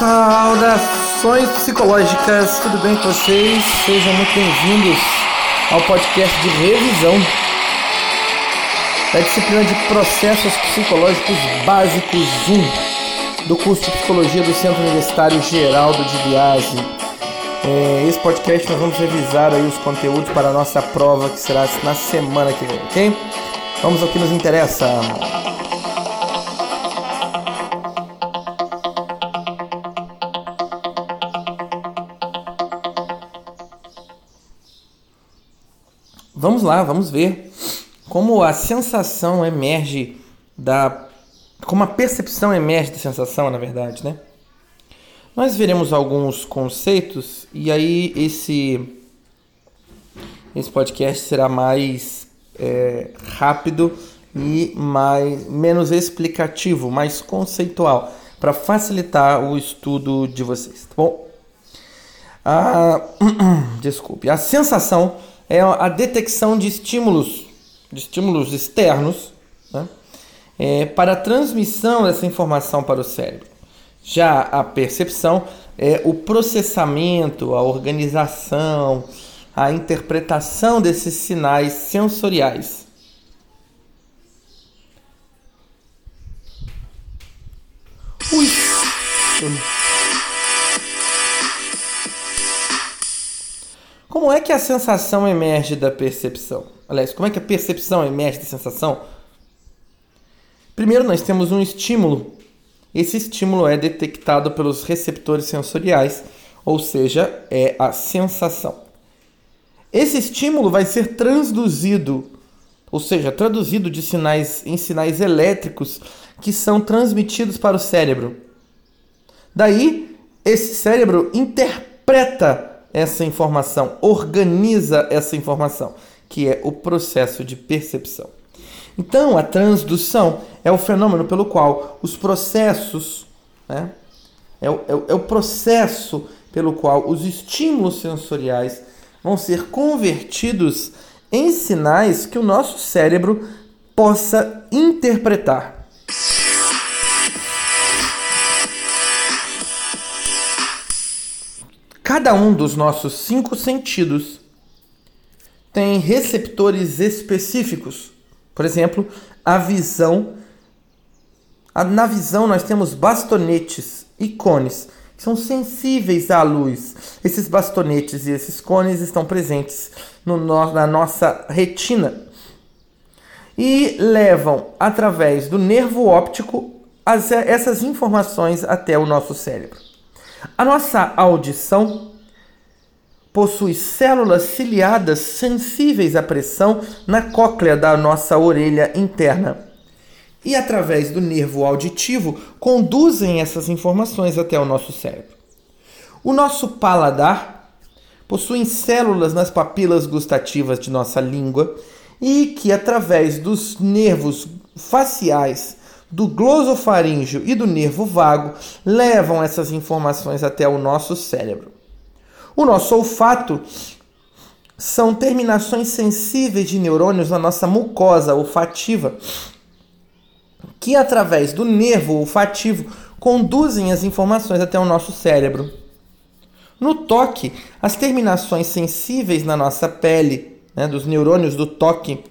Saudações psicológicas, tudo bem com vocês? Sejam muito bem-vindos ao podcast de revisão da disciplina de Processos Psicológicos Básicos 1 do curso de Psicologia do Centro Universitário Geraldo de Biase. É, esse podcast nós vamos revisar aí os conteúdos para a nossa prova que será na semana que vem, ok? Vamos ao que nos interessa. Vamos lá, vamos ver como a sensação emerge da. Como a percepção emerge da sensação, na verdade, né? Nós veremos alguns conceitos e aí esse, esse podcast será mais é, rápido e mais, menos explicativo, mais conceitual, para facilitar o estudo de vocês, tá bom? Ah, desculpe. A sensação é a detecção de estímulos, de estímulos externos, né? é, para a transmissão dessa informação para o cérebro. Já a percepção é o processamento, a organização, a interpretação desses sinais sensoriais. Ui. Como é que a sensação emerge da percepção? Aliás, como é que a percepção emerge da sensação? Primeiro, nós temos um estímulo. Esse estímulo é detectado pelos receptores sensoriais, ou seja, é a sensação. Esse estímulo vai ser transduzido, ou seja, traduzido de sinais em sinais elétricos que são transmitidos para o cérebro. Daí, esse cérebro interpreta essa informação, organiza essa informação, que é o processo de percepção. Então, a transdução é o fenômeno pelo qual os processos, né, é, o, é, é o processo pelo qual os estímulos sensoriais vão ser convertidos em sinais que o nosso cérebro possa interpretar. Cada um dos nossos cinco sentidos tem receptores específicos. Por exemplo, a visão. Na visão, nós temos bastonetes e cones que são sensíveis à luz. Esses bastonetes e esses cones estão presentes no, na nossa retina e levam, através do nervo óptico, as, essas informações até o nosso cérebro. A nossa audição possui células ciliadas sensíveis à pressão na cóclea da nossa orelha interna. E através do nervo auditivo conduzem essas informações até o nosso cérebro. O nosso paladar possui células nas papilas gustativas de nossa língua e que através dos nervos faciais do glosofaríngeo e do nervo vago levam essas informações até o nosso cérebro. O nosso olfato são terminações sensíveis de neurônios na nossa mucosa olfativa, que através do nervo olfativo conduzem as informações até o nosso cérebro. No toque, as terminações sensíveis na nossa pele, né, dos neurônios do toque,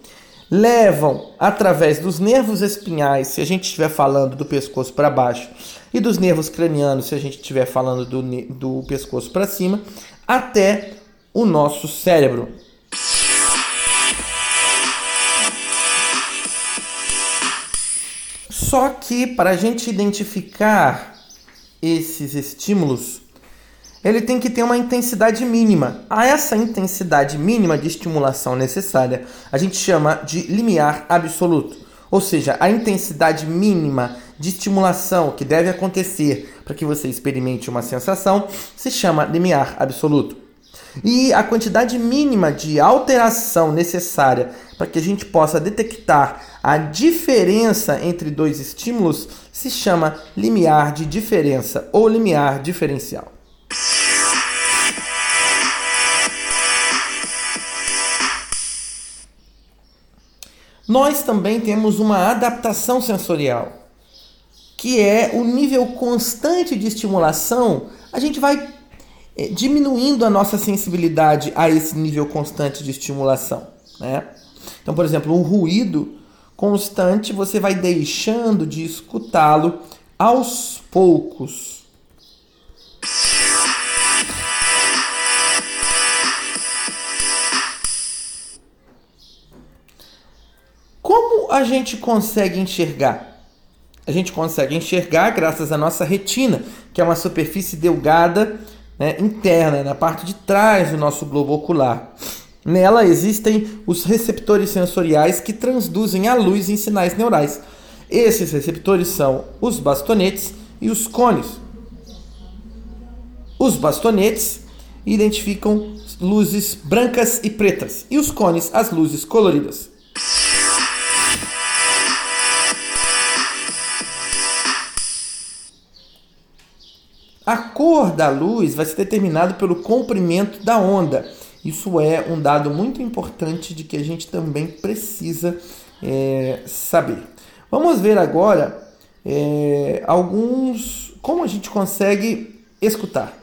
levam através dos nervos espinhais, se a gente estiver falando do pescoço para baixo, e dos nervos cranianos, se a gente estiver falando do, do pescoço para cima, até o nosso cérebro. Só que para a gente identificar esses estímulos, ele tem que ter uma intensidade mínima. A essa intensidade mínima de estimulação necessária, a gente chama de limiar absoluto. Ou seja, a intensidade mínima de estimulação que deve acontecer para que você experimente uma sensação se chama limiar absoluto. E a quantidade mínima de alteração necessária para que a gente possa detectar a diferença entre dois estímulos se chama limiar de diferença ou limiar diferencial. Nós também temos uma adaptação sensorial. que é o nível constante de estimulação, a gente vai é, diminuindo a nossa sensibilidade a esse nível constante de estimulação. Né? Então, por exemplo, um ruído constante você vai deixando de escutá-lo aos poucos. Como a gente consegue enxergar? A gente consegue enxergar graças à nossa retina, que é uma superfície delgada né, interna, na parte de trás do nosso globo ocular. Nela existem os receptores sensoriais que transduzem a luz em sinais neurais. Esses receptores são os bastonetes e os cones. Os bastonetes identificam luzes brancas e pretas, e os cones as luzes coloridas. A cor da luz vai ser determinada pelo comprimento da onda. Isso é um dado muito importante de que a gente também precisa é, saber. Vamos ver agora é, alguns como a gente consegue escutar.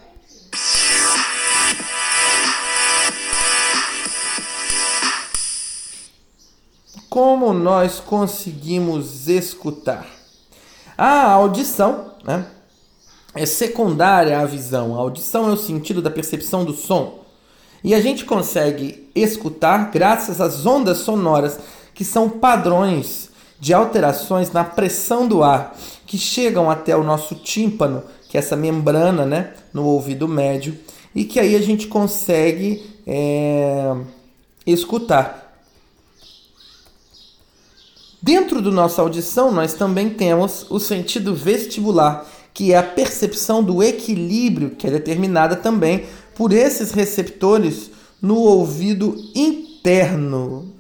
Como nós conseguimos escutar? A audição, né? É secundária à visão. A audição é o sentido da percepção do som. E a gente consegue escutar graças às ondas sonoras, que são padrões de alterações na pressão do ar, que chegam até o nosso tímpano, que é essa membrana né, no ouvido médio, e que aí a gente consegue é, escutar. Dentro da nossa audição, nós também temos o sentido vestibular, que é a percepção do equilíbrio, que é determinada também por esses receptores no ouvido interno.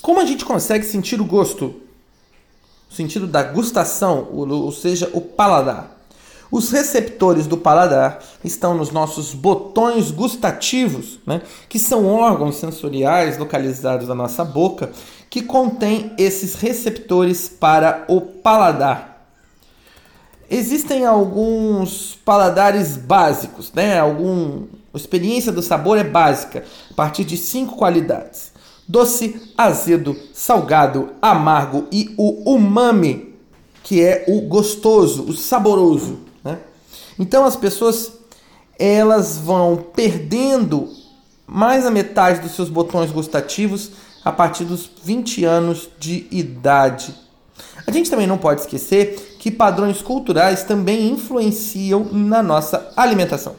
Como a gente consegue sentir o gosto? O sentido da gustação, ou seja, o paladar. Os receptores do paladar estão nos nossos botões gustativos, né, que são órgãos sensoriais localizados na nossa boca que contém esses receptores para o paladar. Existem alguns paladares básicos, né? Algum a experiência do sabor é básica, a partir de cinco qualidades: doce, azedo, salgado, amargo e o umami, que é o gostoso, o saboroso. Então as pessoas elas vão perdendo mais a metade dos seus botões gustativos a partir dos 20 anos de idade. A gente também não pode esquecer que padrões culturais também influenciam na nossa alimentação.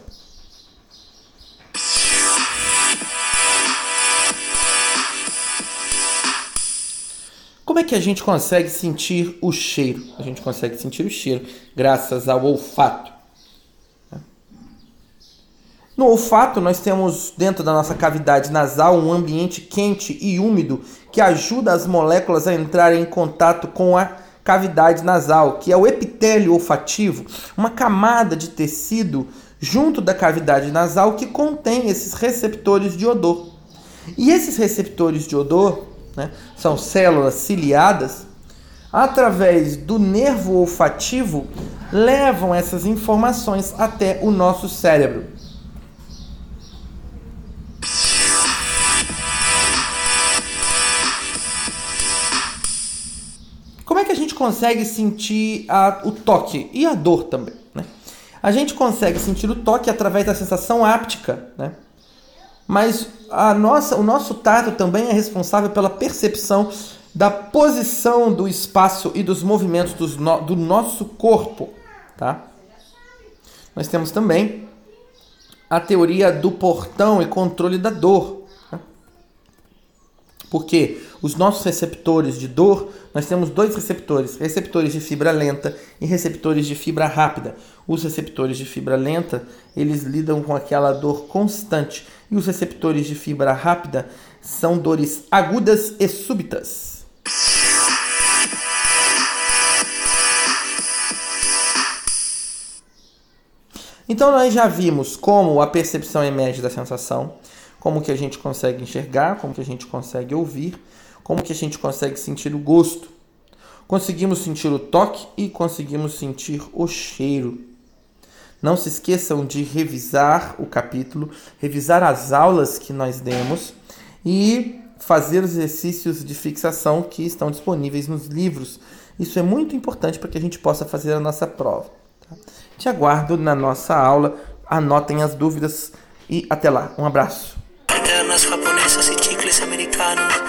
Como é que a gente consegue sentir o cheiro? A gente consegue sentir o cheiro graças ao olfato. No olfato, nós temos dentro da nossa cavidade nasal um ambiente quente e úmido que ajuda as moléculas a entrarem em contato com a cavidade nasal, que é o epitélio olfativo, uma camada de tecido junto da cavidade nasal que contém esses receptores de odor. E esses receptores de odor né, são células ciliadas, através do nervo olfativo, levam essas informações até o nosso cérebro. Consegue sentir a, o toque e a dor também. Né? A gente consegue sentir o toque através da sensação áptica, né? mas a nossa, o nosso tato também é responsável pela percepção da posição do espaço e dos movimentos dos no, do nosso corpo. Tá? Nós temos também a teoria do portão e controle da dor. Porque os nossos receptores de dor, nós temos dois receptores, receptores de fibra lenta e receptores de fibra rápida. Os receptores de fibra lenta, eles lidam com aquela dor constante, e os receptores de fibra rápida são dores agudas e súbitas. Então nós já vimos como a percepção emerge da sensação, como que a gente consegue enxergar, como que a gente consegue ouvir, como que a gente consegue sentir o gosto. Conseguimos sentir o toque e conseguimos sentir o cheiro. Não se esqueçam de revisar o capítulo, revisar as aulas que nós demos e fazer os exercícios de fixação que estão disponíveis nos livros. Isso é muito importante para que a gente possa fazer a nossa prova. Tá? Te aguardo na nossa aula. Anotem as dúvidas e até lá. Um abraço. fun.